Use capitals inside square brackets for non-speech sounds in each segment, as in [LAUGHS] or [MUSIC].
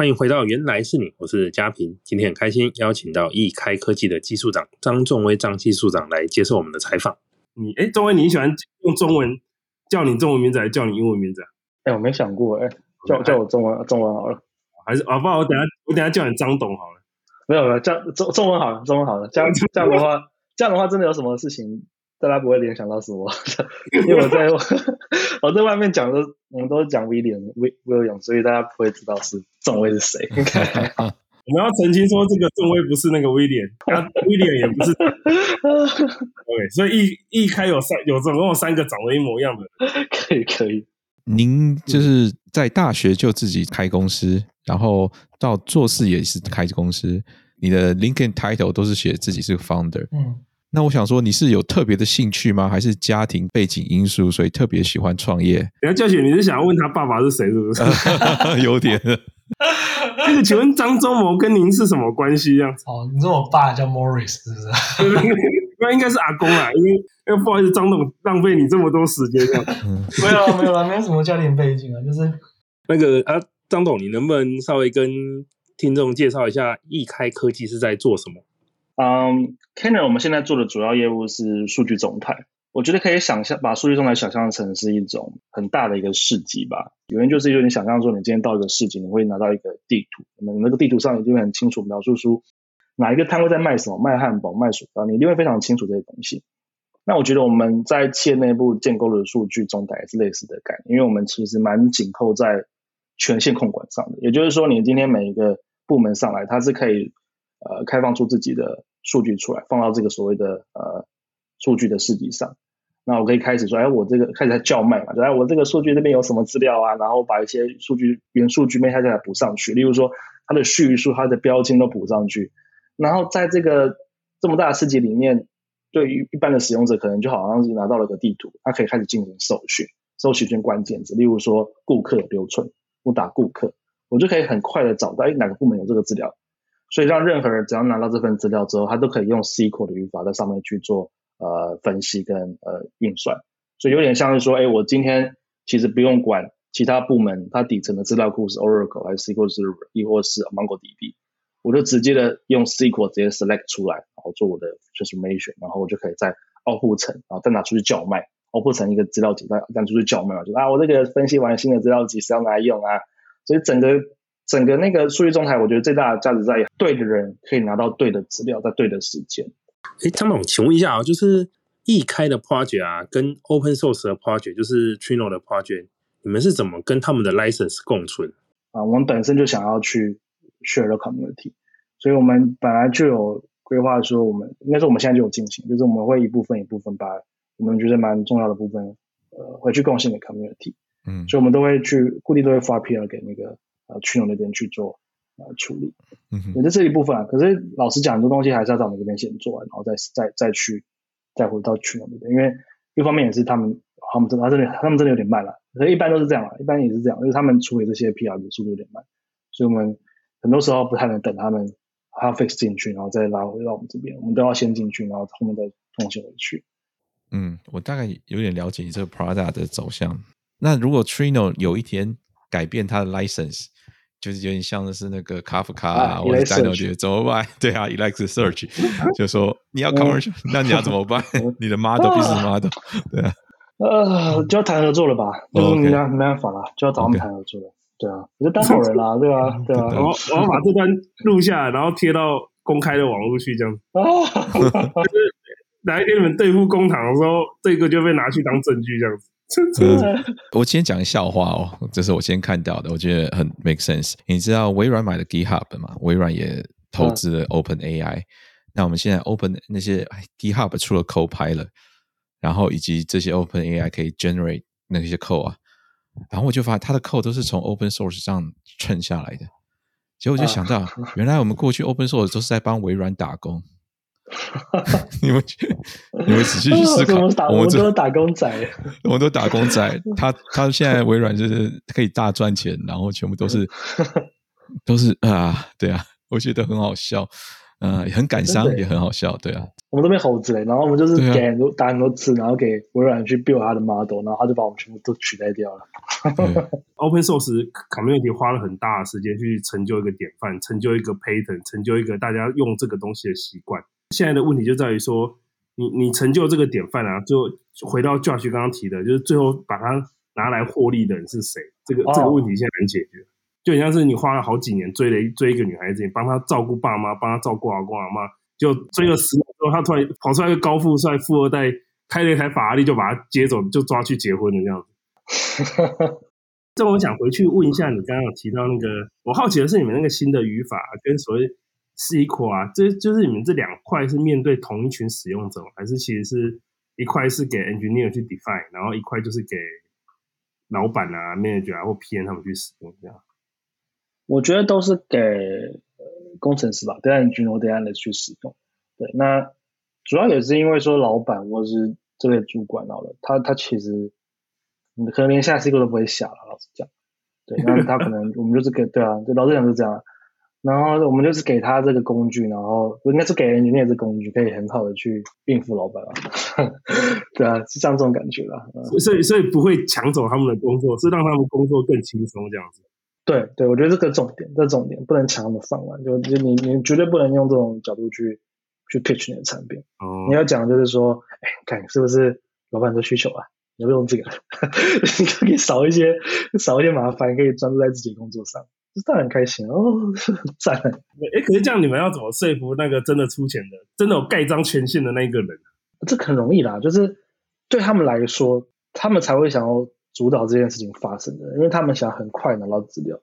欢迎回到原来是你，我是嘉平。今天很开心邀请到易开科技的技术长张仲威张技术长来接受我们的采访。你哎，仲威，你喜欢用中文叫你中文名字，还是叫你英文名字啊？哎，我没想过，哎，叫叫我中文中文好了，还是啊？不然我等下我等下叫你张董好了。没有没有，叫中中文好了，中文好了。这样 [LAUGHS] 这样的话，这样的话真的有什么事情？大家不会联想到是我，[LAUGHS] 因为我在 [LAUGHS] 我在外面讲的，我们都是讲威廉威威廉，所以大家不会知道是仲威是谁。[LAUGHS] 我们要澄清说，这个仲威不是那个威廉，啊，威廉也不是。OK，所以一一开有三有总共有三个长得一模一样的。可以可以。您就是在大学就自己开公司，然后到做事也是开公司，你的 LinkedIn title 都是写自己是个 founder。嗯。那我想说，你是有特别的兴趣吗？还是家庭背景因素，所以特别喜欢创业？等下教学，你是想要问他爸爸是谁，是不是？[LAUGHS] 有点。那个，请问张忠谋跟您是什么关系？这样子？哦，你说我爸叫 Morris，是不是？[LAUGHS] 那应该是阿公啊，因为因为不好意思，张董浪费你这么多时间，这样。[LAUGHS] 没有了，没有了，没有什么家庭背景啊，就是那个啊，张董，你能不能稍微跟听众介绍一下易开科技是在做什么？嗯，Canaan 我们现在做的主要业务是数据中台。我觉得可以想象，把数据中台想象成是一种很大的一个市集吧。原因就是，因为你想象说，你今天到一个市集，你会拿到一个地图，那么那个地图上一定会很清楚描述出哪一个摊位在卖什么，卖汉堡、卖薯条，你一定会非常清楚这些东西。那我觉得我们在企业内部建构的数据中台也是类似的概念，因为我们其实蛮紧扣在权限控管上的。也就是说，你今天每一个部门上来，它是可以呃开放出自己的。数据出来，放到这个所谓的呃数据的市集上，那我可以开始说，哎，我这个开始在叫卖嘛，就哎，我这个数据那边有什么资料啊，然后把一些数据原数据面它再来补上去，例如说它的序数、它的标签都补上去，然后在这个这么大的市集里面，对于一般的使用者，可能就好像是拿到了个地图，他可以开始进行搜寻，搜寻一些关键字，例如说顾客留存，我打顾客，我就可以很快的找到，哎，哪个部门有这个资料。所以让任何人只要拿到这份资料之后，他都可以用 SQL 的语法在上面去做呃分析跟呃运算。所以有点像是说，哎，我今天其实不用管其他部门它底层的资料库是 Oracle 还是 SQL Server，亦或是 MongoDB，我就直接的用 SQL 直接 select 出来，然后做我的 transformation，然后我就可以在 output 层，然后再拿出去叫卖，output 层一个资料集再拿出去叫卖嘛，就啊，我这个分析完新的资料集是要拿来用啊，所以整个。整个那个数据中台，我觉得最大的价值在于对的人可以拿到对的资料，在对的时间。哎，张总，请问一下啊，就是易开的 project 啊，跟 open source 的 project，就是 Trino 的 project，你们是怎么跟他们的 license 共存？啊，我们本身就想要去 share the community，所以我们本来就有规划说，我们应该说我们现在就有进行，就是我们会一部分一部分把我们觉得蛮重要的部分，呃，回去贡献给 community。嗯，所以我们都会去固定都会发 PR 给那个。呃，去那边去做呃处理，嗯哼，也是这一部分啊。可是老实讲，很多东西还是要在我们这边先做完，然后再再再去再回到去那边。因为一方面也是他们他们真的他真的他们真的有点慢了，所以一般都是这样啊，一般也是这样，就是他们处理这些 PR 的速度有点慢，所以我们很多时候不太能等他们还要 fix 进去，然后再拉回到我们这边，我们都要先进去，然后后面再重新回去。嗯，我大概有点了解你这个 product 的走向。那如果 Trino 有一天改变它的 license，就是有点像的是那个卡夫卡啊，或者 Dino 怎么办？[LAUGHS] 对啊，Elasticsearch [LAUGHS] 就说你要 commercial，那你要怎么办？[LAUGHS] 你的 model 必须 model，对啊，呃，就要谈合作了吧？就是没没办法了，就要找他们谈合作了。对啊，你就当好人啦，对吧？对啊，然后我要把这段录下来，然后贴到公开的网络去，这样子。就是哪一天你们对付公堂的时候，这个就被拿去当证据，这样子。嗯、我先讲个笑话哦，这是我先看到的，我觉得很 make sense。你知道微软买了 GitHub 吗？微软也投资了 OpenAI。嗯、那我们现在 Open 那些 GitHub 出了 Copilot，然后以及这些 OpenAI 可以 generate 那些 code 啊，然后我就发现它的 code 都是从 Open Source 上蹭下来的。结果我就想到，原来我们过去 Open Source 都是在帮微软打工。你们去，[LAUGHS] 你们仔细去思考，我们，打我们都是打工仔，[LAUGHS] 我们都打工仔。他他现在微软就是可以大赚钱，然后全部都是 [LAUGHS] 都是啊，对啊，我觉得很好笑。嗯，很感伤，也很好笑，对啊。我们都被猴子嘞，然后我们就是给很多、打很多次，然后给微软去 build 它的 model，然后他就把我们全部都取代掉了。Open Source Community 花了很大的时间去成就一个典范，成就一个 pattern，成就一个大家用这个东西的习惯。现在的问题就在于说，你你成就这个典范啊，就回到 Josh 刚刚提的，就是最后把它拿来获利的人是谁？这个、哦、这个问题现在难解决。就很像是你花了好几年追了一追一个女孩子，你帮她照顾爸妈，帮她照顾阿公阿妈。就追了十年之后，她突然跑出来一个高富帅富二代，开了一台法拉利，就把她接走，就抓去结婚了这样子。[LAUGHS] 这我想回去问一下，你刚刚有提到那个，我好奇的是你们那个新的语法跟所谓 SQL 啊，这就是你们这两块是面对同一群使用者，还是其实是一块是给 engineer 去 define，然后一块就是给老板啊、manager 啊或 PM 他们去使用这样？我觉得都是给。工程师吧，data engineer、data analyst 去使用。对，那主要也是因为说老板或是这类主管好了，他他其实你可能连下 SQL 都不会下了，老实讲。对，那他可能 [LAUGHS] 我们就是给对啊，就老实讲是这样。然后我们就是给他这个工具，然后应该是给 engineer 这个工具，可以很好的去应付老板啊。[LAUGHS] 对啊，是像这种感觉啦。所以所以不会抢走他们的工作，是让他们工作更轻松这样子。对对，我觉得这个重点，这重点不能抢他们饭碗，就就你你绝对不能用这种角度去去 pitch 你的产品。哦，你要讲的就是说，哎，看是不是老板的需求啊？你要用这个，[LAUGHS] 你可以少一些少一些麻烦，可以专注在自己工作上，这当然很开心 [LAUGHS] 哦，赞。哎，可是这样你们要怎么说服那个真的出钱的、真的有盖章权限的那一个人？这很容易啦，就是对他们来说，他们才会想要。主导这件事情发生的，因为他们想很快拿到资料。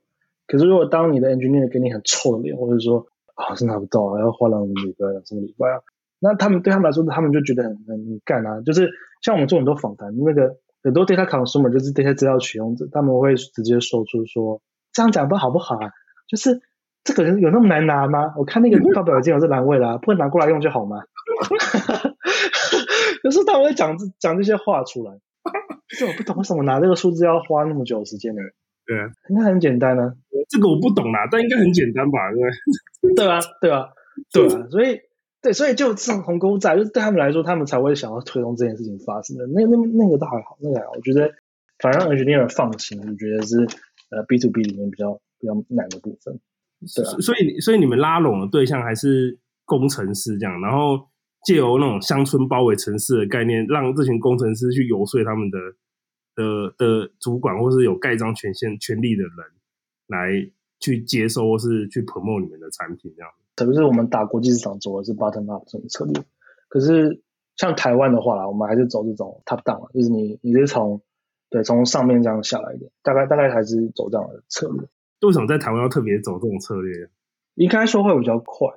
可是如果当你的 engineer 给你很臭的脸，或者说啊是拿不到啊，要花两个礼拜、两三个礼拜啊，那他们对他们来说，他们就觉得很很干啊。就是像我们做很多访谈，那个很多 data consumer 就是这些资料取用者，他们会直接说出说这样讲不好不好啊？就是这个人有那么难拿吗？我看那个 [LAUGHS] 报表已经有这栏位了、啊，不会拿过来用就好吗？[LAUGHS] 可是他们会讲讲这些话出来。这我不懂，为什么拿这个数字要花那么久的时间呢？对啊，应该很简单啊。这个我不懂啦，但应该很简单吧？对对啊，对啊，对啊。所以，对，所以就这种鸿沟在，就是对他们来说，他们才会想要推动这件事情发生的。那那那个倒还好，那个。我觉得，反正让 engineer 放心，我觉得是呃 B to B 里面比较比较难的部分。对啊，所以所以你们拉拢的对象还是工程师这样，然后。借由那种乡村包围城市的概念，让这群工程师去游说他们的的的主管，或是有盖章权限权利的人，来去接收或是去 promote 你们的产品，这样。特别是我们打国际市场走的是 bottom up 这种策略，可是像台湾的话啦，我们还是走这种 top down，就是你你是从对从上面这样下来的，大概大概还是走这样的策略。为什么在台湾要特别走这种策略？应该说会比较快，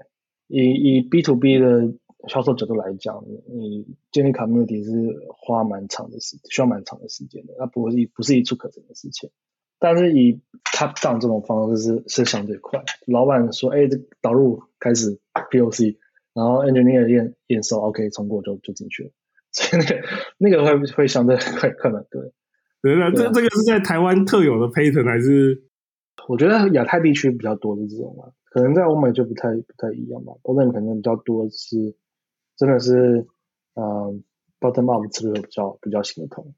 以以 B to B 的。销售角度来讲，你建立 community 是花蛮长的时，需要蛮长的时间的，它不会是不是一蹴可成的事情。但是以 top down 这种方式是是相对快，老板说，哎，这导入开始 POC，然后 engineer 验验收，OK，通过就就进去了，所以那个那个会会相对快快蛮多。对，那这这个是在台湾特有的 pattern 还是？我觉得亚太地区比较多的这种啊，可能在欧美就不太不太一样吧，欧美可能比较多是。真的是，嗯、呃、，bottom up 策略比较比较行得通。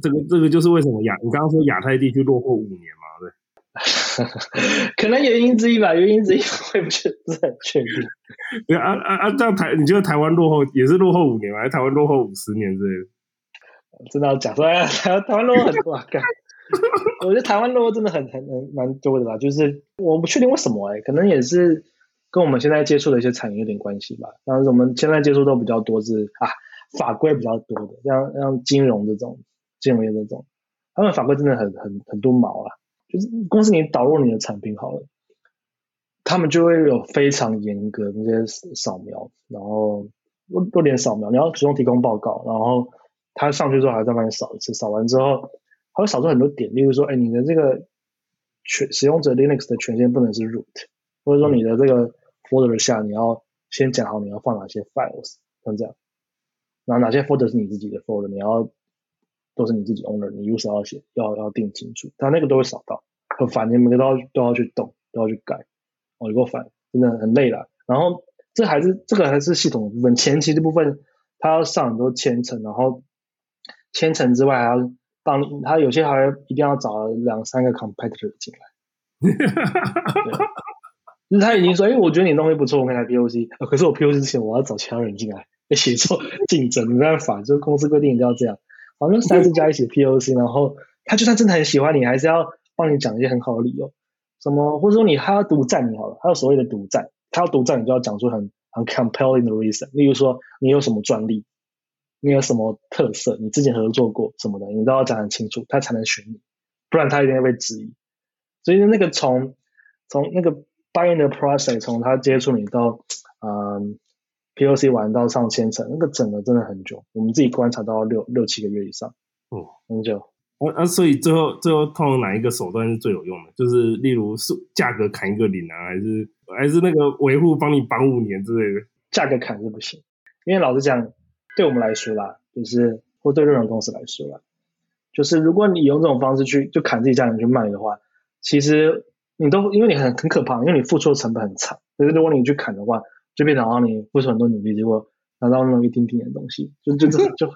这个这个就是为什么亚，你刚刚说亚太地区落后五年嘛，对？[LAUGHS] 可能原因之一吧，原因之一我也不是不是很确定。对啊啊啊！这样台你觉得台湾落后也是落后五年吗？还是台湾落后五十年之类的？真的要讲出来，台台湾落后很多啊！干，[LAUGHS] 我觉得台湾落后真的很很很蛮多的啦，就是我不确定为什么哎、欸，可能也是。跟我们现在接触的一些产业有点关系吧，但是我们现在接触都比较多是啊，法规比较多的，像像金融这种金融业这种，他们法规真的很很很多毛啊，就是公司你导入你的产品好了，他们就会有非常严格那些扫描，然后多多点扫描，你要主动提供报告，然后他上去之后还要再帮你扫一次，扫完之后他会扫出很多点，例如说，哎，你的这个权使用者 Linux 的权限不能是 root，或者说你的这个。folder 下你要先讲好你要放哪些 files，像这样，然后哪些 folder 是你自己的 folder，你要都是你自己 owner，你 user 要写要要定清楚，他那个都会扫到，很烦，你每个都要都要去动，都要去改，哦，有够烦，真的很累了。然后这还是这个还是系统的部分，前期的部分它要上很多千层，然后千层之外还要帮你，他有些还一定要找两三个 competitor 进来。[LAUGHS] 对。就是他已经说，哎，我觉得你东西不错，我可以来 POC，呃，可是我 POC 之前我要找其他人进来来协作竞争，没办法，就是公司规定一定要这样。反正三四家一起 POC，然后他就算真的很喜欢你，还是要帮你讲一些很好的理由，什么或者说你他要独占你好了，他有所谓的独占，他要独占你就要讲出很很 compelling 的 reason，例如说你有什么专利，你有什么特色，你之前合作过什么的，你都要讲很清楚，他才能选你，不然他一定会被质疑。所以那个从从那个。buying 的 process 从他接触你到，嗯，POC 玩到上千层，那个整个真的很久，我们自己观察到六六七个月以上，哦，很久。那、啊、所以最后最后通常哪一个手段是最有用的？就是例如是价格砍一个零啊，还是还是那个维护帮你绑五年之类的？价格砍是不行，因为老实讲，对我们来说啦，就是或对任何公司来说啦，就是如果你用这种方式去就砍自己家人去卖的话，其实。你都因为你很很可怕，因为你付出的成本很长。可是如果你去砍的话，就变成好像你付出很多努力，结果拿到那种一丁点的东西，就就就就就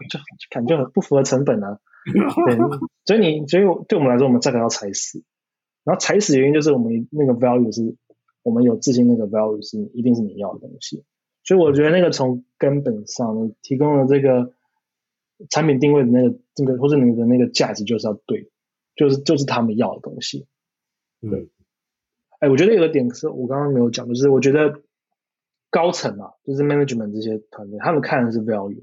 砍就很不符合成本啊。[LAUGHS] 对，所以你所以对我们来说，我们价格要踩死。然后踩死的原因就是我们那个 value 是，我们有自信那个 value 是一定是你要的东西。所以我觉得那个从根本上提供了这个产品定位的那个这个或者你的那个价值就是要对，就是就是他们要的东西。对。哎，我觉得有个点是我刚刚没有讲，就是我觉得高层啊，就是 management 这些团队，他们看的是 value，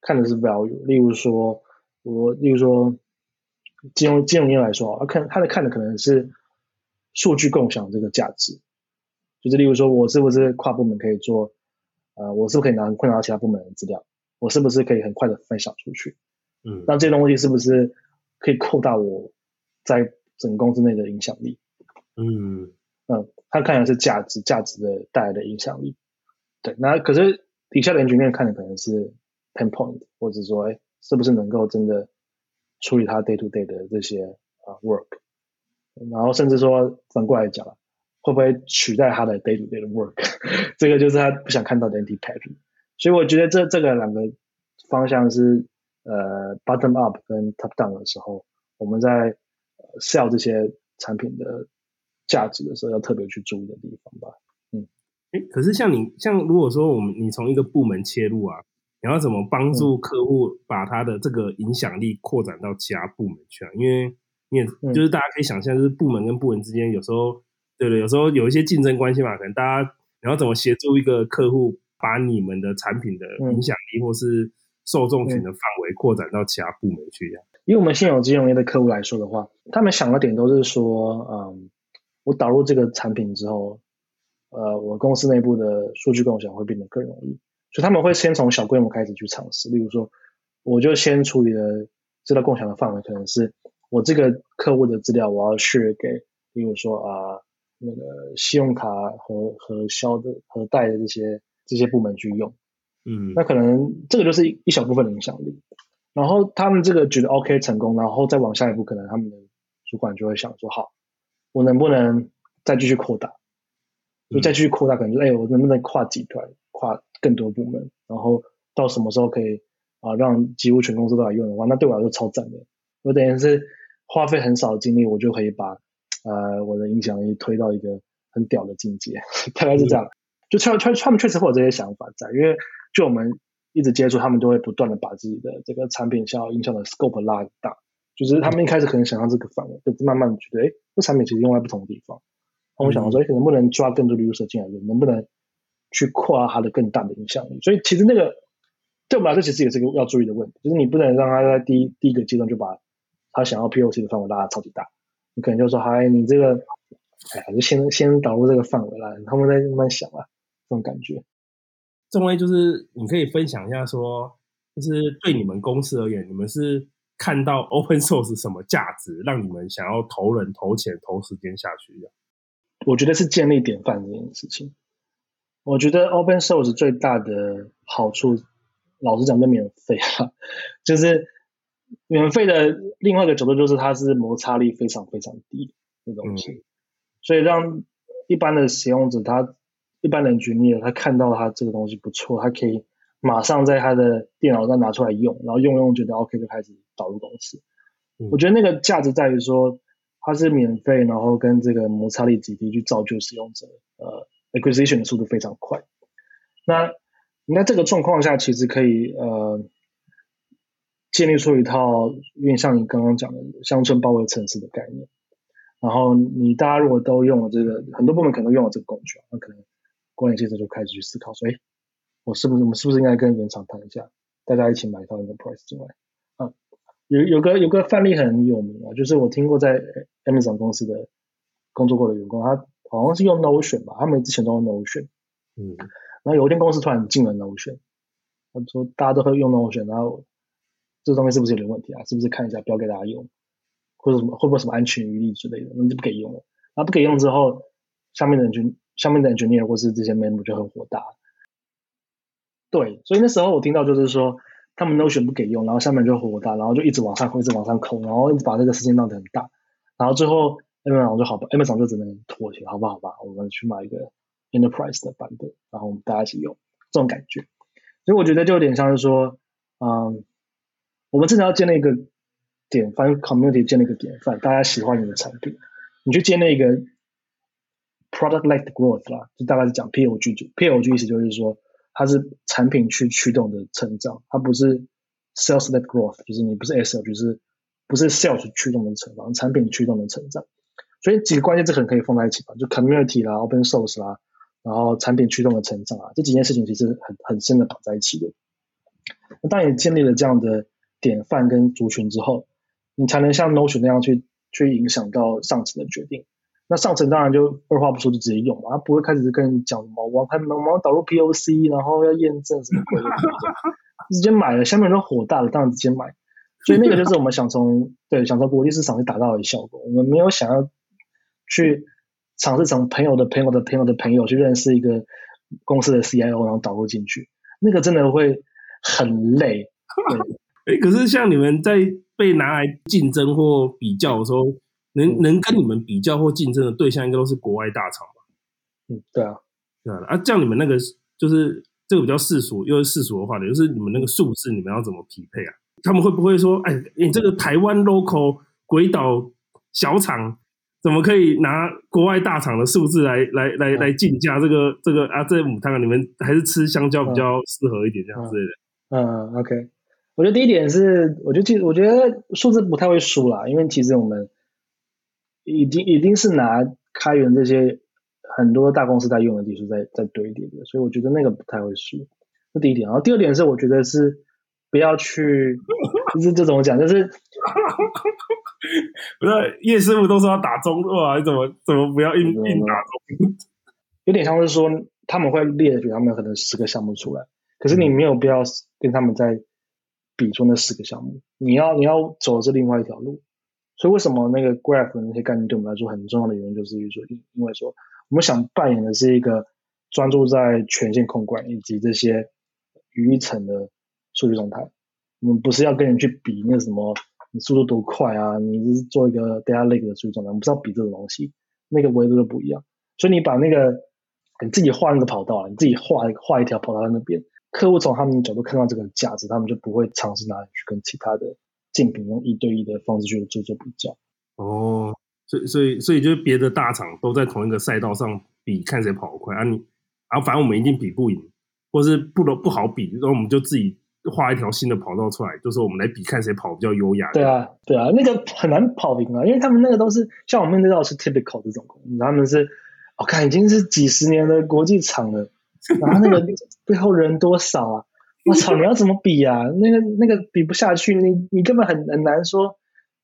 看的是 value。例如说，我例如说金融金融业来说，他看他的看的可能是数据共享这个价值，就是例如说我是不是跨部门可以做，呃，我是不是可以拿混到其他部门的资料，我是不是可以很快的分享出去？嗯，那这些东西是不是可以扩大我在整个公司内的影响力？嗯。嗯，他看的是价值，价值的带来的影响力。对，那可是底下的 engineer 看的可能是 pain point，或者说，哎，是不是能够真的处理他 day to day 的这些啊 work，然后甚至说反过来讲，会不会取代他的 day to day 的 work？[LAUGHS] 这个就是他不想看到的 impact。所以我觉得这这个两个方向是呃 bottom up 跟 top down 的时候，我们在 sell 这些产品的。价值的时候要特别去注意的地方吧。嗯，哎，可是像你像如果说我们你从一个部门切入啊，你要怎么帮助客户把他的这个影响力扩展到其他部门去啊？因为因为就是大家可以想象，就是部门跟部门之间有时候对对，有时候有一些竞争关系嘛，可能大家你要怎么协助一个客户把你们的产品的影响力或是受众群的范围扩展到其他部门去呀？以我们现有金融业的客户来说的话，他们想的点都是说，嗯。我导入这个产品之后，呃，我公司内部的数据共享会变得更容易，所以他们会先从小规模开始去尝试。例如说，我就先处理了资料共享的范围，可能是我这个客户的资料，我要 share 给，例如说啊、呃，那个信用卡和和销的和贷的这些这些部门去用，嗯，那可能这个就是一小部分的影响力。然后他们这个觉得 OK 成功，然后再往下一步，可能他们的主管就会想说好。我能不能再继续扩大？就再继续扩大，可能就哎，我能不能跨集团、跨更多部门？然后到什么时候可以啊，让几乎全公司都来用的话，那对我来说超赞的。我等于是花费很少的精力，我就可以把呃我的影响力推到一个很屌的境界，[LAUGHS] 大概是这样。嗯、就他他他们确实会有这些想法在，因为就我们一直接触，他们就会不断的把自己的这个产品效应影响的 scope 拉大。就是他们一开始可能想象这个范围，就慢慢觉得，哎，这产品其实用在不同的地方。他们想说，哎，能不能抓更多的 user 进来？能不能去扩大它的更大的影响力？所以其实那个对我们来说，其实也是一个要注意的问题，就是你不能让他在第一第一个阶段就把他想要 POC 的范围拉的超级大。你可能就说，嗨，你这个，哎，呀，就先先导入这个范围啦，他们再慢慢想啊，这种感觉。这种就是你可以分享一下说，说就是对你们公司而言，你们是。看到 open source 什么价值，让你们想要投人、投钱、投时间下去的？我觉得是建立典范这件事情。我觉得 open source 最大的好处，老实讲，就免费啊。[LAUGHS] 就是免费的另外一个角度，就是它是摩擦力非常非常低的东西，嗯、所以让一般的使用者他一般的 engineer 他看到他这个东西不错，他可以马上在他的电脑上拿出来用，然后用用觉得 OK 就开始导入公司。嗯、我觉得那个价值在于说它是免费，然后跟这个摩擦力极低，去造就使用者，呃，acquisition 的速度非常快。那那这个状况下，其实可以呃建立出一套因为像你刚刚讲的乡村包围城市的概念。然后你大家如果都用了这个，很多部门可能都用了这个工具，那可能关联建设就开始去思考说，哎，我是不是我们是不是应该跟原厂谈一下，大家一起买一套 Enterprise 进来？啊，有有个有个范例很有名啊，就是我听过在 Amazon 公司的工作过的员工，他好像是用 Notion 吧，他们之前都用 Notion，嗯，然后有一天公司突然进了 Notion，他说大家都会用 Notion，然后这东西是不是有点问题啊？是不是看一下不要给大家用？或者什么会不会什么安全余地之类的，那就不给用了。那不给用之后，下面的人就下面的 engineer 或是这些 memo 就很火大。对，所以那时候我听到就是说，他们 no 选不给用，然后下面就火大，然后就一直往上扣，一直往上扣，然后一直把这个事情闹得很大。然后最后 Amazon 就好吧，Amazon 就只能妥协，好吧，好吧，我们去买一个 Enterprise 的版本，然后我们大家一起用，这种感觉。所以我觉得就有点像是说，嗯，我们真的要建立一个。典范 community 建立一个典范，大家喜欢你的产品，你去建立一个 product-led growth 啦，就大概是讲 PLG 就。PLG 意思就是说，它是产品去驱动的成长，它不是 sales-led growth，就是你不是 SL，就是不是 sales 驱动的成长，产品驱动的成长。所以几个关键字可能可以放在一起吧，就 community 啦，open source 啦，然后产品驱动的成长啊，这几件事情其实很很深的绑在一起的。那当你建立了这样的典范跟族群之后，你才能像 Notion 那样去去影响到上层的决定。那上层当然就二话不说就直接用嘛，他不会开始跟你讲什么我要开我要导入 POC，然后要验证什么鬼，直接买了，下面就火大了，当然直接买。所以那个就是我们想从对想从国际市场去达到的效果。我们没有想要去尝试从朋友的朋友的朋友的朋友去认识一个公司的 CIO，然后导入进去，那个真的会很累。对哎，可是像你们在。被拿来竞争或比较的时候，能能跟你们比较或竞争的对象，应该都是国外大厂吧？嗯，对啊，对啊。啊，这样你们那个就是这个比较世俗，又是世俗的话的，就是你们那个数字，你们要怎么匹配啊？他们会不会说，哎，你这个台湾 local 鬼岛小厂，怎么可以拿国外大厂的数字来来来来竞价？这个这个啊，这母汤，你们还是吃香蕉比较适合一点，这样之类的。嗯，嗯，OK。我觉得第一点是，我觉得其实我觉得数字不太会输啦，因为其实我们已经已经是拿开源这些很多大公司在用的技术在在堆叠的，所以我觉得那个不太会输。这第一点，然后第二点是，我觉得是不要去，就是这种讲，就是 [LAUGHS] 不是叶师傅都说要打中路啊，怎么怎么不要硬硬打中？有点像是说他们会列举他们可能十个项目出来，可是你没有必要跟他们在。比出那四个项目，你要你要走的是另外一条路，所以为什么那个 graph 那些概念对我们来说很重要的原因，就是说，因为说我们想扮演的是一个专注在权限控管以及这些鱼一层的数据状态，我们不是要跟人去比那什么你速度多快啊，你是做一个 data lake 的数据状态，我们不是要比这种东西，那个维度都不一样，所以你把那个你自己画那个跑道啊，你自己画画一条跑道在那边。客户从他们的角度看到这个价值，他们就不会尝试拿去跟其他的竞品用一对一的方式去做做比较。哦，所以所以所以就是别的大厂都在同一个赛道上比，看谁跑得快啊你，然后反正我们一定比不赢，或是不能不好比，然后我们就自己画一条新的跑道出来，就是我们来比看谁跑比较优雅。对啊，对啊，那个很难跑赢啊，因为他们那个都是像我们那道是 typical 这种，他们是我看、哦、已经是几十年的国际厂了。然后那个背后人多少啊？我操！你要怎么比啊？那个那个比不下去，你你根本很很难说。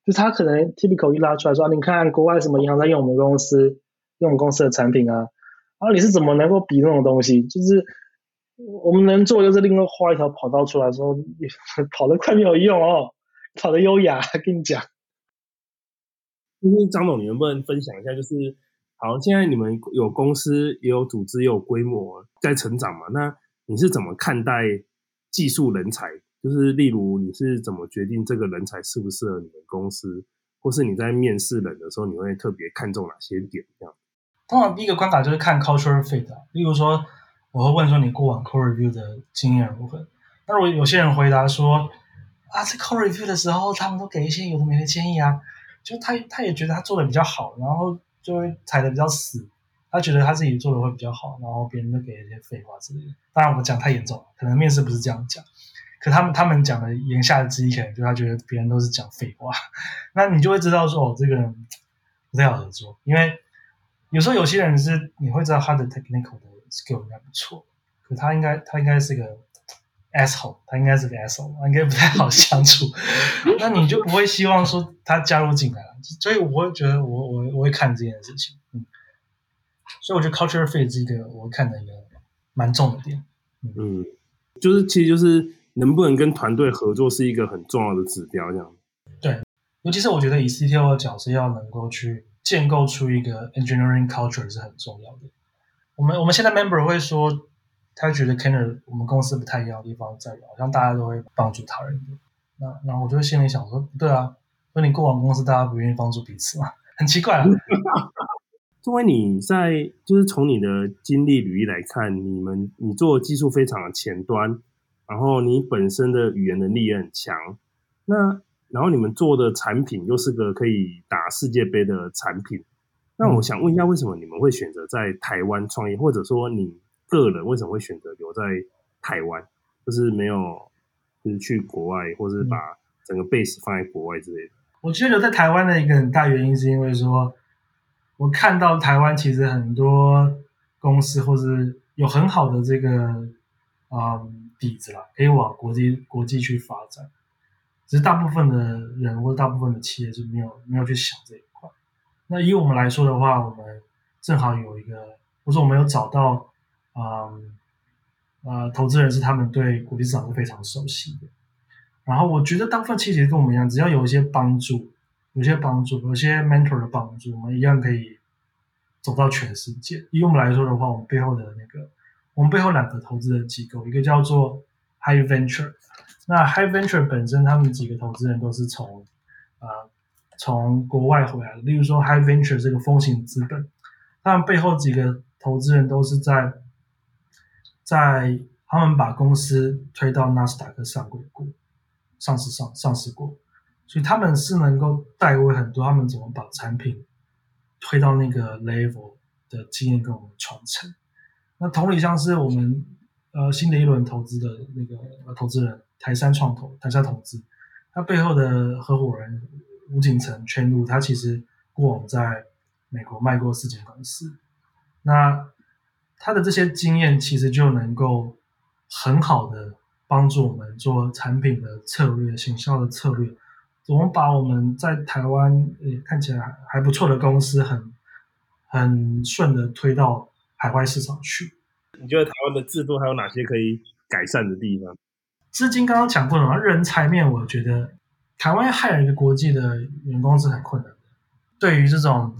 就他可能 typical 一拉出来说，你看国外什么银行在用我们公司，用我们公司的产品啊。然后你是怎么能够比那种东西？就是我们能做，就是另外画一条跑道出来说，[LAUGHS] 跑得快没有用哦，跑得优雅，跟你讲。就是张总，你能不能分享一下？就是。好，现在你们有公司，也有组织，也有规模在成长嘛？那你是怎么看待技术人才？就是例如你是怎么决定这个人才适不适合你们公司，或是你在面试人的时候，你会特别看重哪些点？这样？通常第一个关卡就是看 culture fit 例如说我会问说你过往 core review 的经验如何？那如果有些人回答说啊，在 core review 的时候他们都给一些有的没的建议啊，就他他也觉得他做的比较好，然后就会踩的比较死，他觉得他自己做的会比较好，然后别人都给一些废话之类的。当然我讲太严重了，可能面试不是这样讲。可他们他们讲的言下之意，可能就他觉得别人都是讲废话，[LAUGHS] 那你就会知道说哦，这个人不太好合作，因为有时候有些人是你会知道他的 technical 的 skill 应该不错，可他应该他应该是个 asshole，他应该是个 asshole，应该不太好相处，[LAUGHS] 那你就不会希望说他加入进来了，所以我会觉得我我我会看这件事情，嗯，所以我觉得 culture fit 是一个我会看的一个蛮重的点，嗯，嗯就是其实就是。能不能跟团队合作是一个很重要的指标，这样。对，尤其是我觉得以 CTO 的角色要能够去建构出一个 engineering culture 是很重要的。我们我们现在 member 会说，他觉得 Kenner 我们公司不太一样的地方在于，好像大家都会帮助他人的。那然后我就会心里想说，不对啊，说你过往公司大家不愿意帮助彼此嘛，很奇怪啊。[LAUGHS] 作为你在就是从你的经历履历来看，你们你做技术非常的前端。然后你本身的语言能力也很强，那然后你们做的产品又是个可以打世界杯的产品，那我想问一下，为什么你们会选择在台湾创业，或者说你个人为什么会选择留在台湾，就是没有就是去国外，或是把整个 base 放在国外之类的？我觉得留在台湾的一个很大原因是因为说，我看到台湾其实很多公司或是有很好的这个，嗯。底子啦，可以往国际国际去发展，只是大部分的人或者大部分的企业是没有没有去想这一块。那以我们来说的话，我们正好有一个，或者我们有找到，嗯呃，投资人是他们对国际市场是非常熟悉的。然后我觉得大部分企业跟我们一样，只要有一些帮助，有些帮助，有些 mentor 的帮助，我们一样可以走到全世界。以我们来说的话，我们背后的那个。我们背后两个投资的机构，一个叫做 High Venture，那 High Venture 本身他们几个投资人都是从呃从国外回来的，例如说 High Venture 这个风行资本，他们背后几个投资人都是在在他们把公司推到纳斯达克上柜过，上市上上市过，所以他们是能够带为很多他们怎么把产品推到那个 level 的经验跟我们传承。那同理，像是我们呃新的一轮投资的那个投资人台山创投、台山投资，他背后的合伙人吴景成、圈入，他其实过往在美国卖过四间公司。那他的这些经验，其实就能够很好的帮助我们做产品的策略、行销的策略，怎么把我们在台湾诶看起来还还不错的公司很，很很顺的推到。海外市场去，你觉得台湾的制度还有哪些可以改善的地方？资金刚刚讲过了嘛，人才面，我觉得台湾要害了一个国际的员工是很困难的。对于这种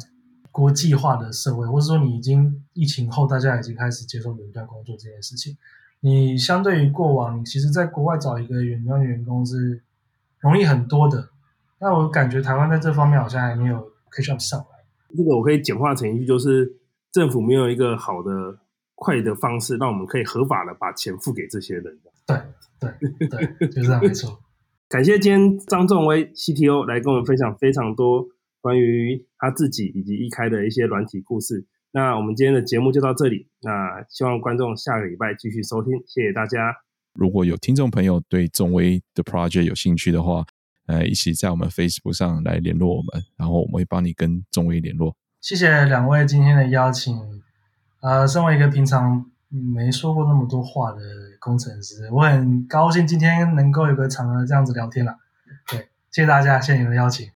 国际化的社会，或者说你已经疫情后，大家已经开始接受远端工作这件事情，你相对于过往，你其实在国外找一个远端员工是容易很多的。那我感觉台湾在这方面好像还没有 catch up 上来。这个我可以简化成一句，就是。政府没有一个好的、快的方式，让我们可以合法的把钱付给这些人。对对对，就是这样没错。[LAUGHS] 感谢今天张仲威 CTO 来跟我们分享非常多关于他自己以及 E-KAI 的一些软体故事。那我们今天的节目就到这里。那希望观众下个礼拜继续收听，谢谢大家。如果有听众朋友对仲威的 project 有兴趣的话，呃，一起在我们 Facebook 上来联络我们，然后我们会帮你跟仲威联络。谢谢两位今天的邀请。呃，身为一个平常没说过那么多话的工程师，我很高兴今天能够有个场合这样子聊天了。对，谢谢大家，谢谢你们的邀请。